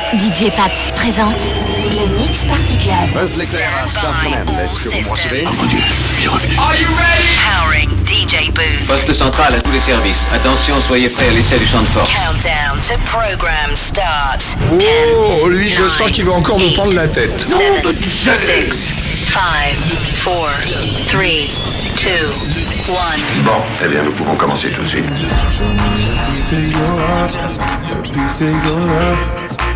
DJ Pat présente le Mix Party Club. Buzz l'éclair à Star. Est-ce que vous me recevez Mon Dieu, il est revenu. Are you ready? Powering DJ Booth. Poste central à tous les services. Attention, soyez prêts à l'essai du champ de force. Countdown to program start. Oh, lui, je sens qu'il va encore nous prendre la tête. 7, 6, 5, 4, 3, 2, 1. Bon, eh bien, nous pouvons commencer tout de suite.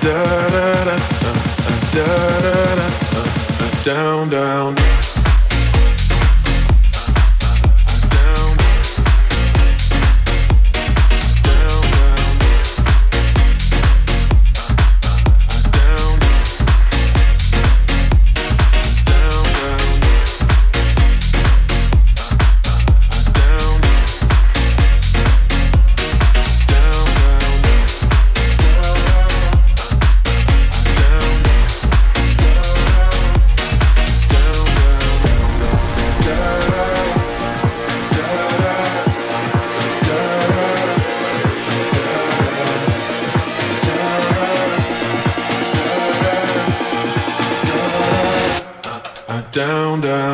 Da da da, uh, uh, da da da, uh, uh, down, down. Down. Down, down,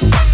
go.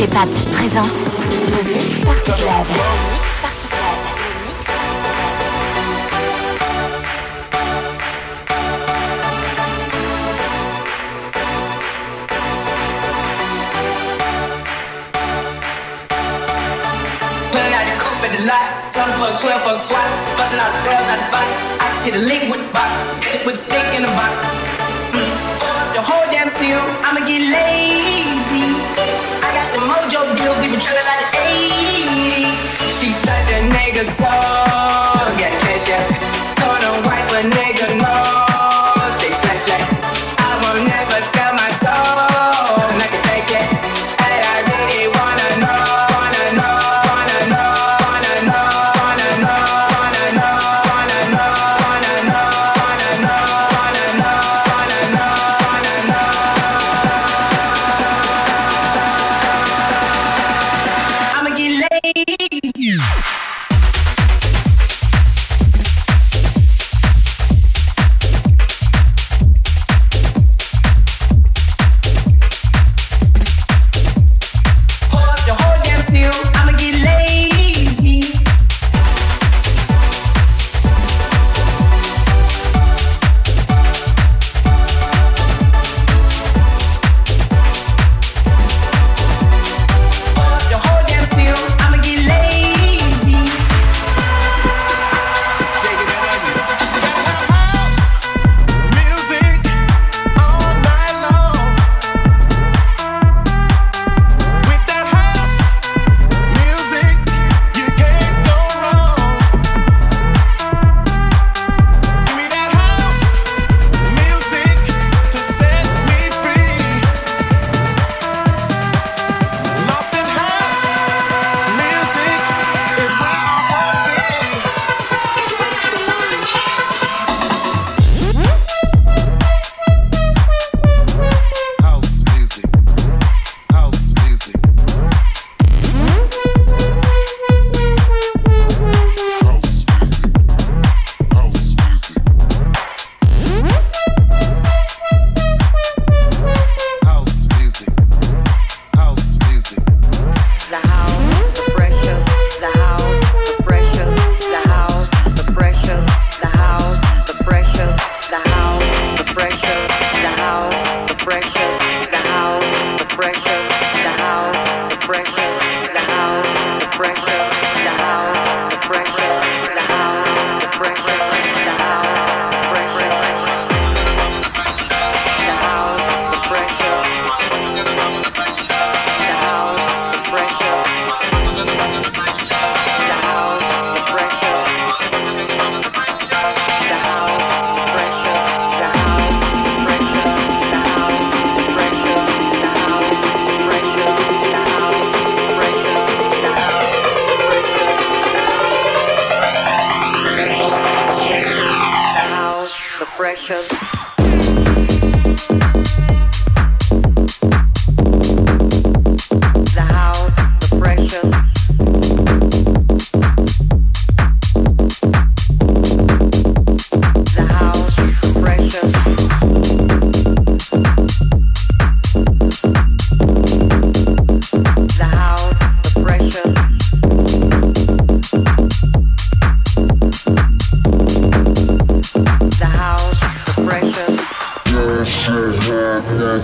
DJ Pat présente le Mix Party Club. 12 out the out the. I just hit a lick with hit it with a stick in the box. Mm. The whole damn seal, I'ma get lazy the mojo like She said nigga yeah, cash yeah. Told her wife a nigga no. Say slash slash. I will never sell my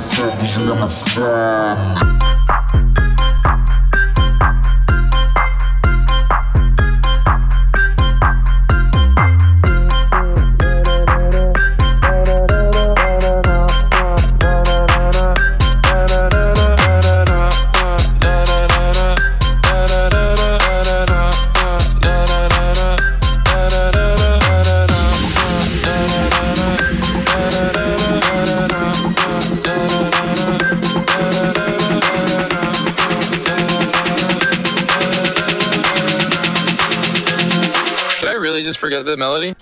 motherfuckers never stop. Forget the melody?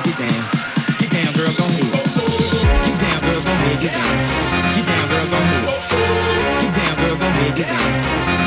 get down. Get down, girl, go ahead. Get down, girl, go ahead, get down. Get down, girl, go ahead. Get down, girl, go ahead, get down.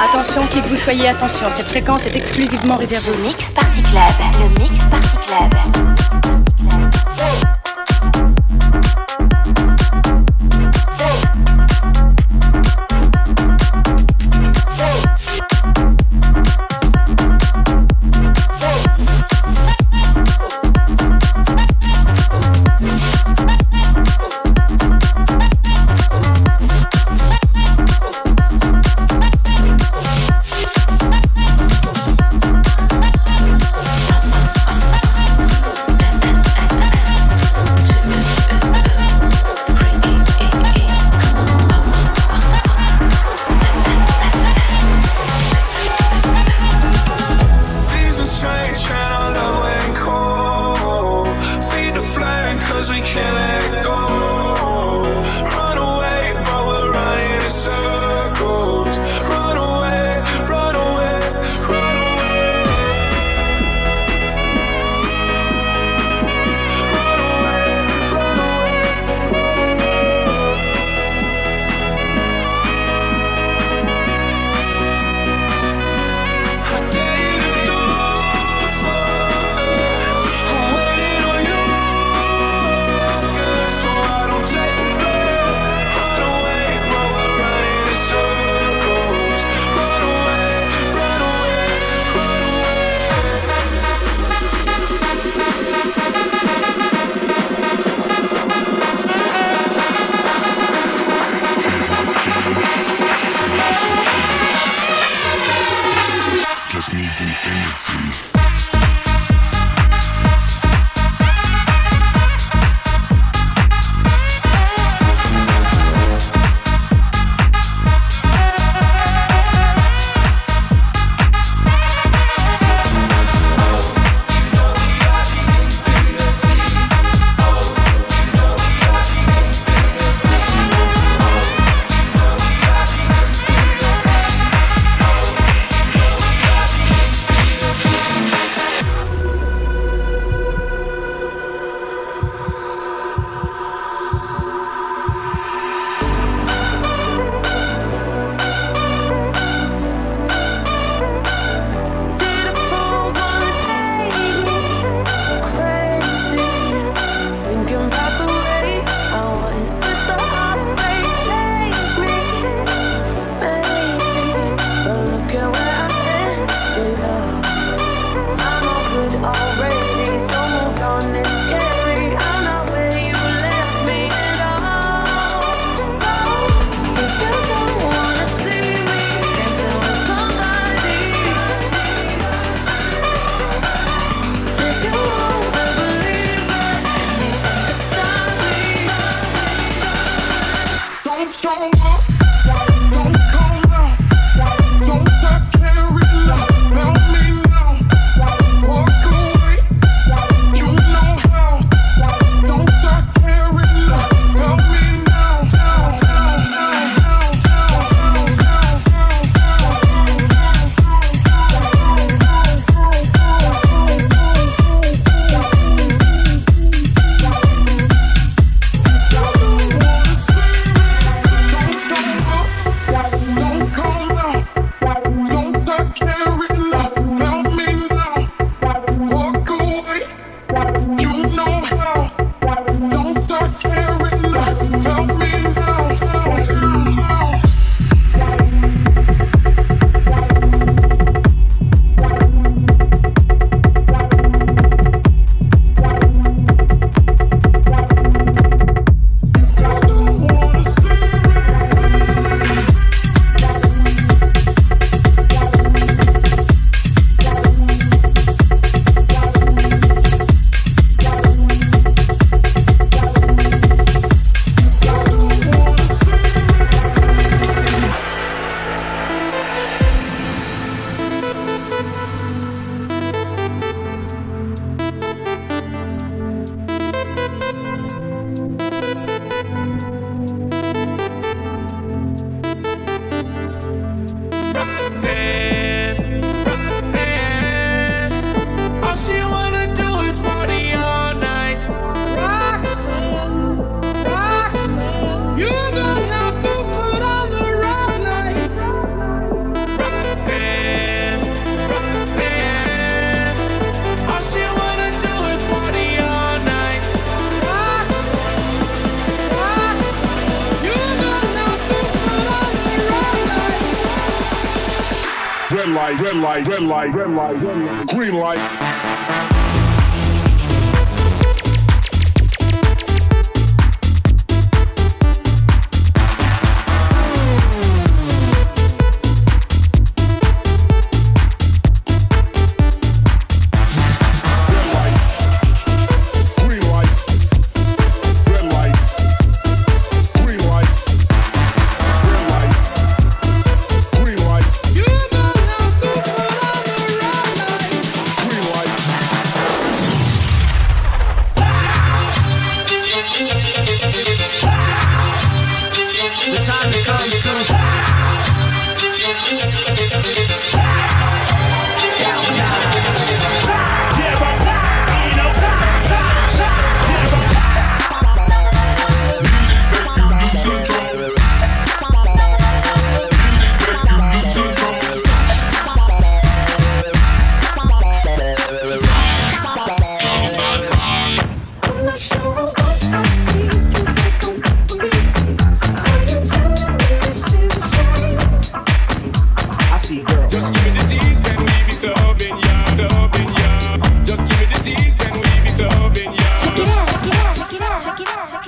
Attention, qui que vous soyez, attention, cette fréquence est exclusivement réservée au Mix Party Club. Le Mix Party Club. light, red light, red light, red light, green light.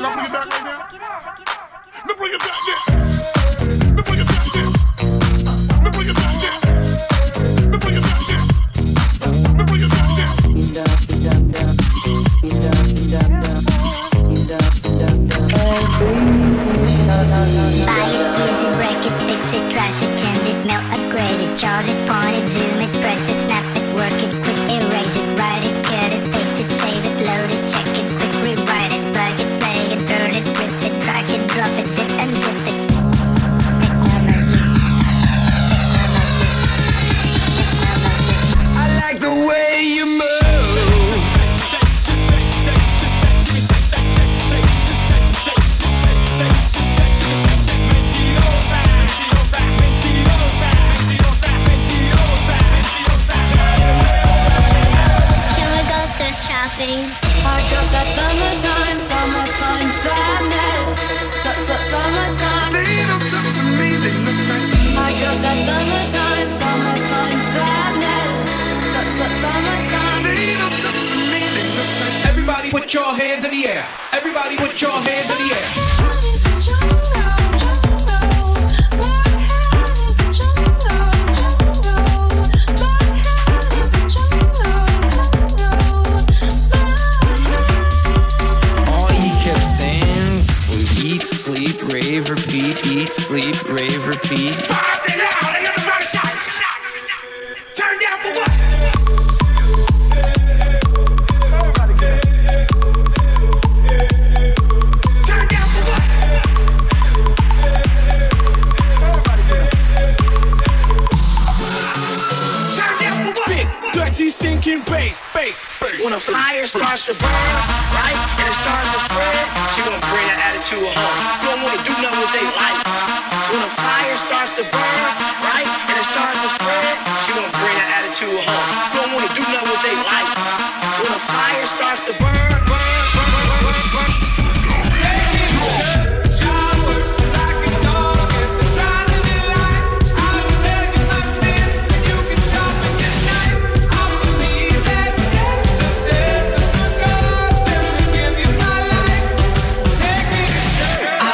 Now bring it back right now. Now bring it back. I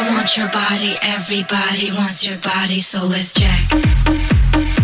want your body, everybody wants your body, so let's check.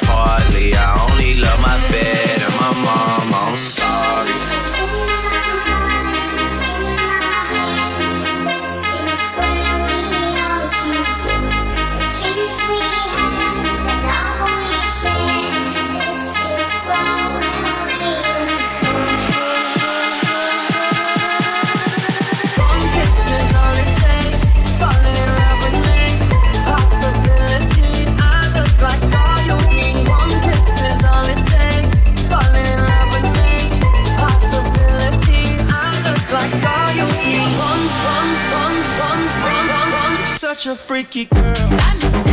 freaky girl.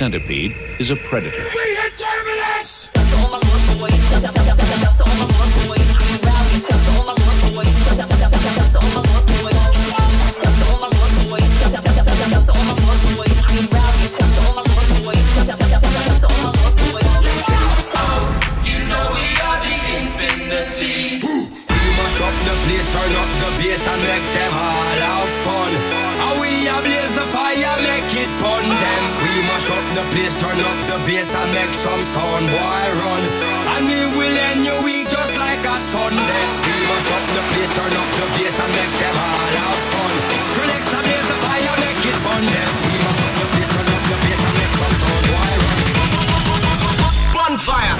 centipede is a predator. We Terminus! To all my lost boys, the place, turn up the bass and make some sound, boy, run. And we will end your week just like a Sunday. We must up the place, turn up the bass and make them all have fun. Skrillex and blaze the fire, make it fun then. We must up the place, turn up the bass and make some sound, boy, run. Bonfire.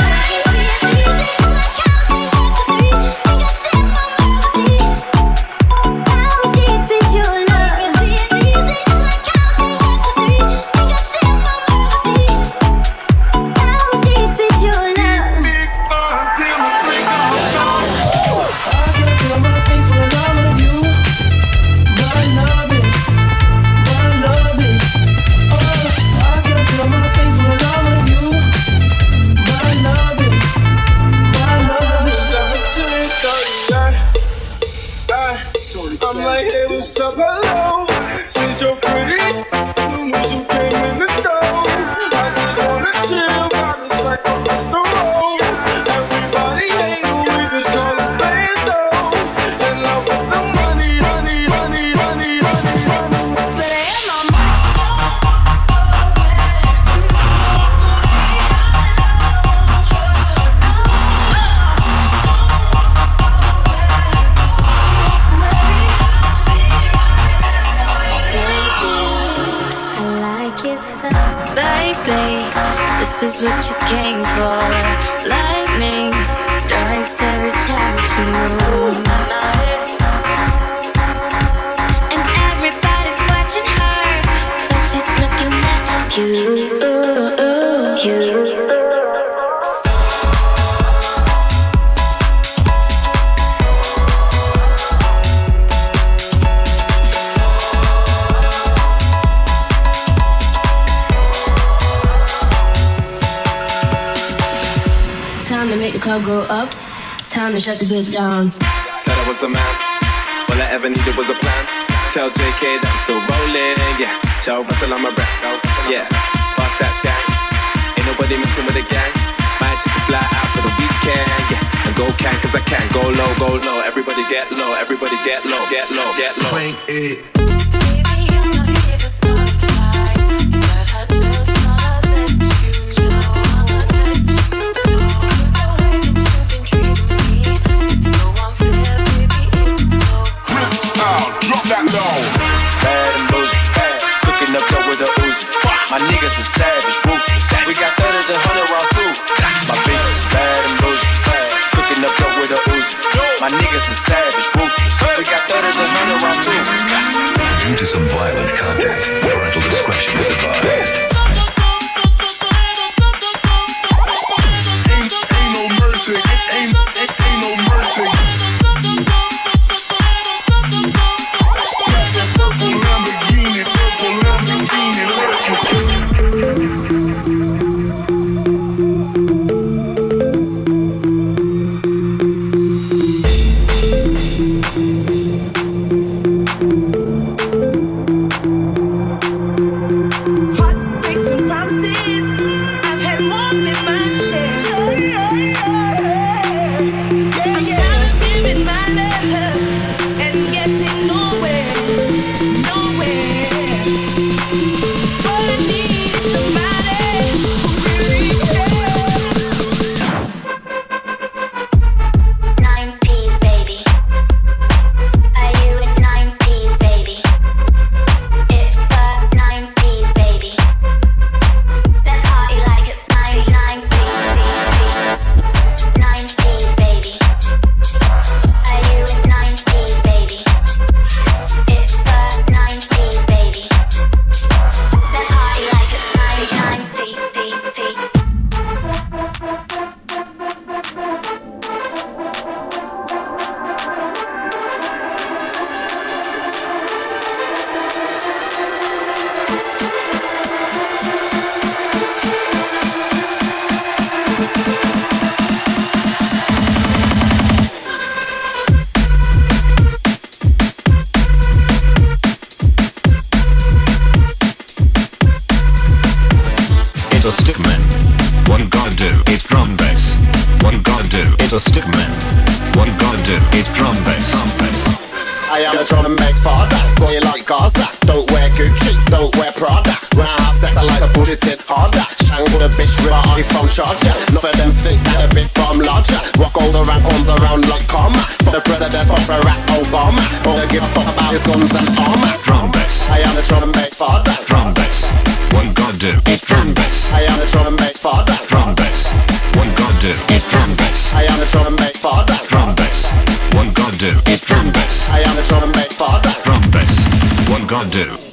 get low, get low, get low. Crank it. Do.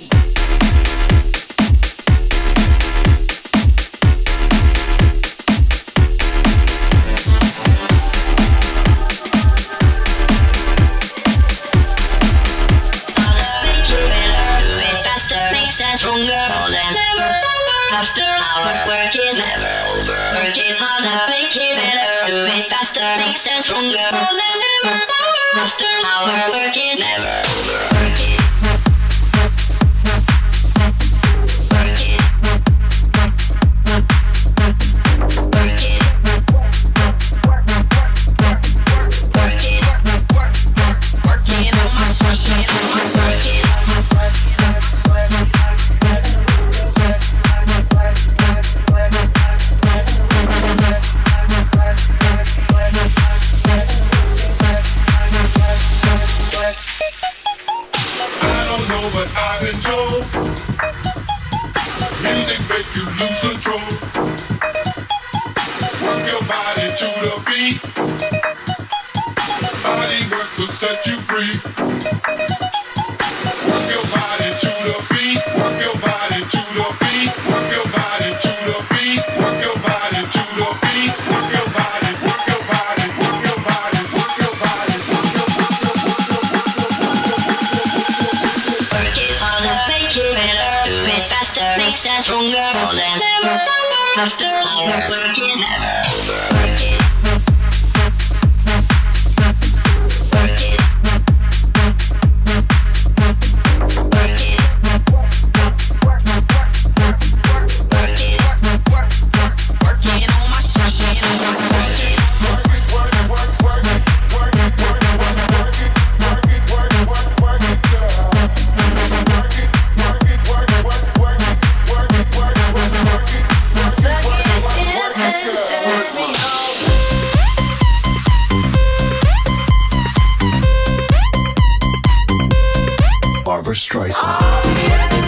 Streisand. All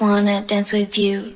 wanna dance with you.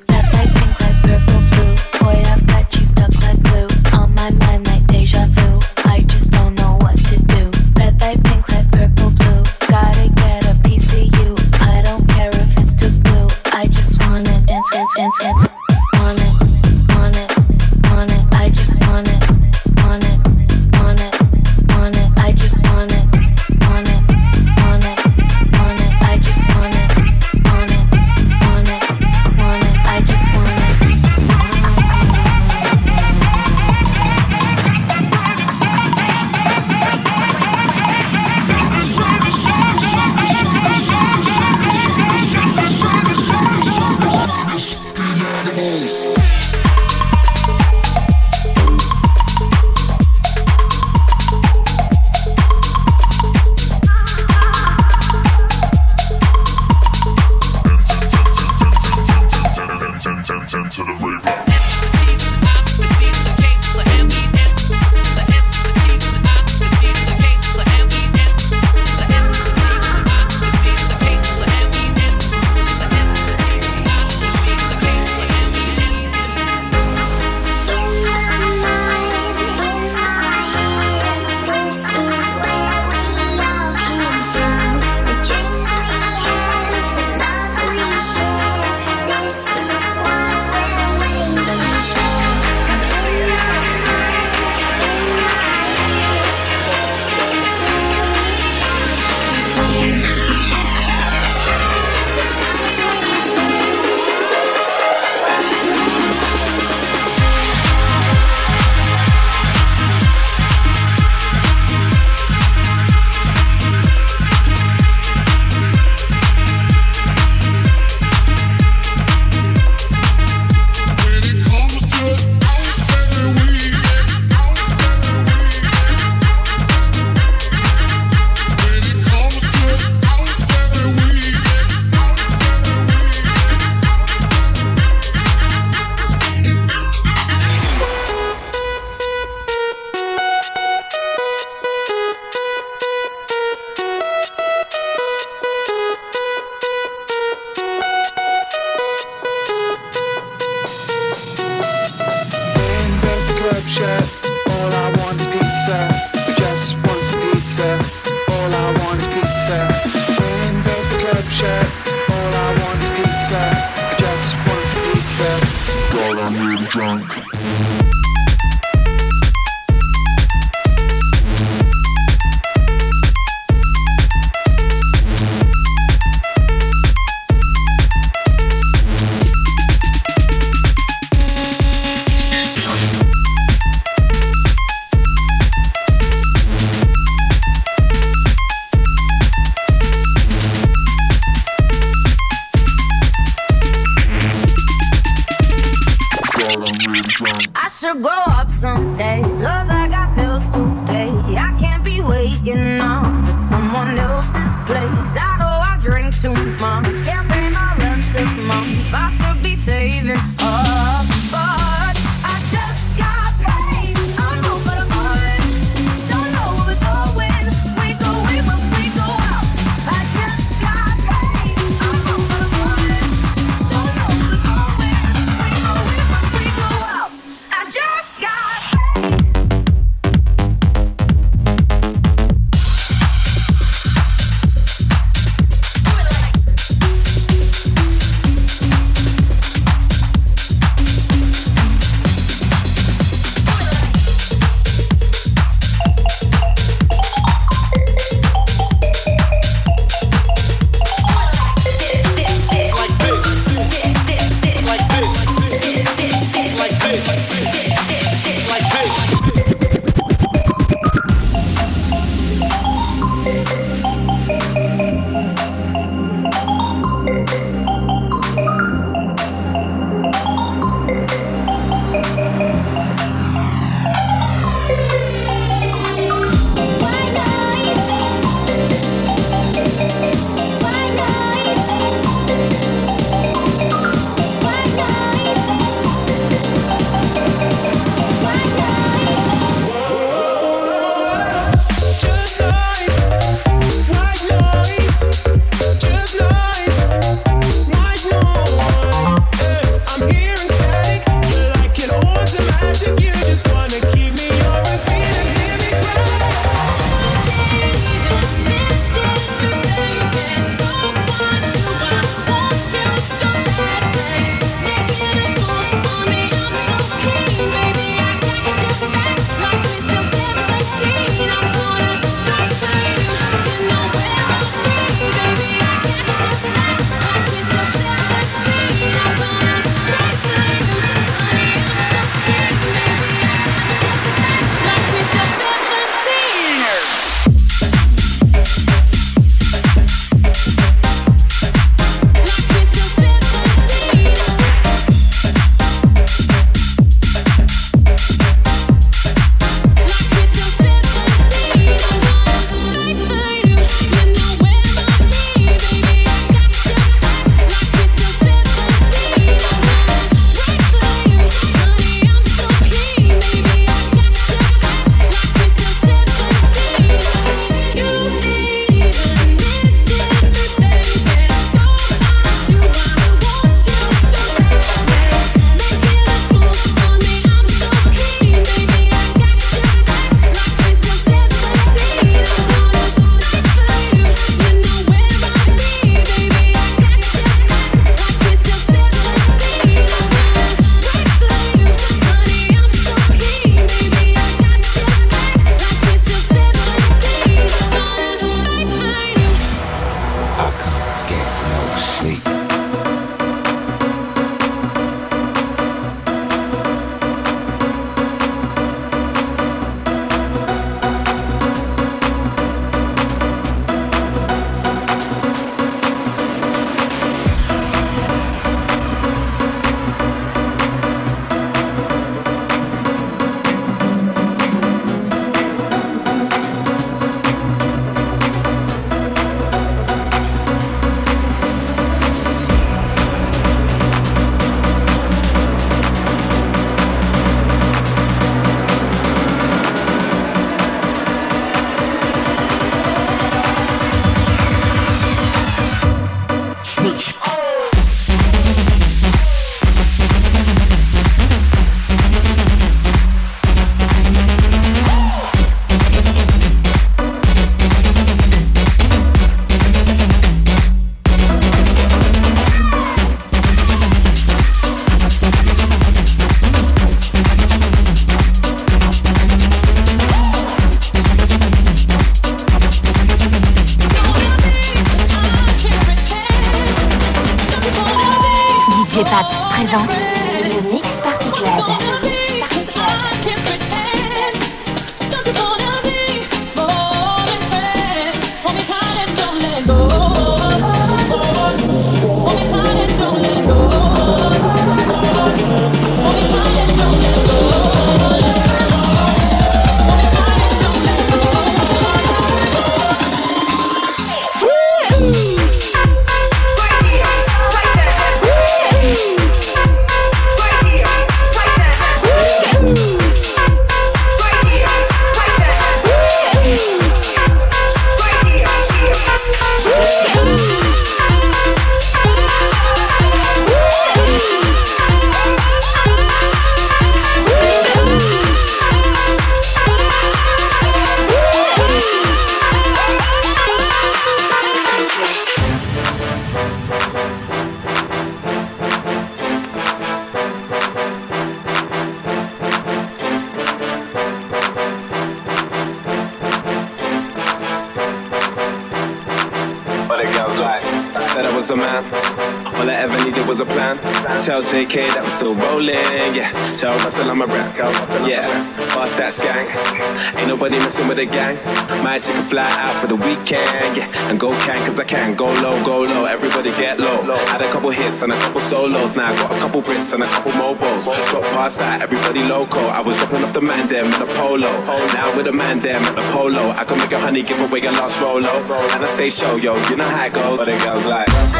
The gang. Might take a fly out for the weekend, yeah. And go can, cause I can. Go low, go low, everybody get low. Had a couple hits and a couple solos. Now I got a couple Brits and a couple mobiles. Got pass out, everybody loco. I was dropping off the man them in a polo. Now with a man them at the polo. I can make a honey give away a lost rolo. And I stay show, yo, you know how it goes. But the girls like.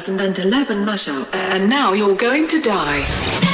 2011 mashup, uh, and now you're going to die.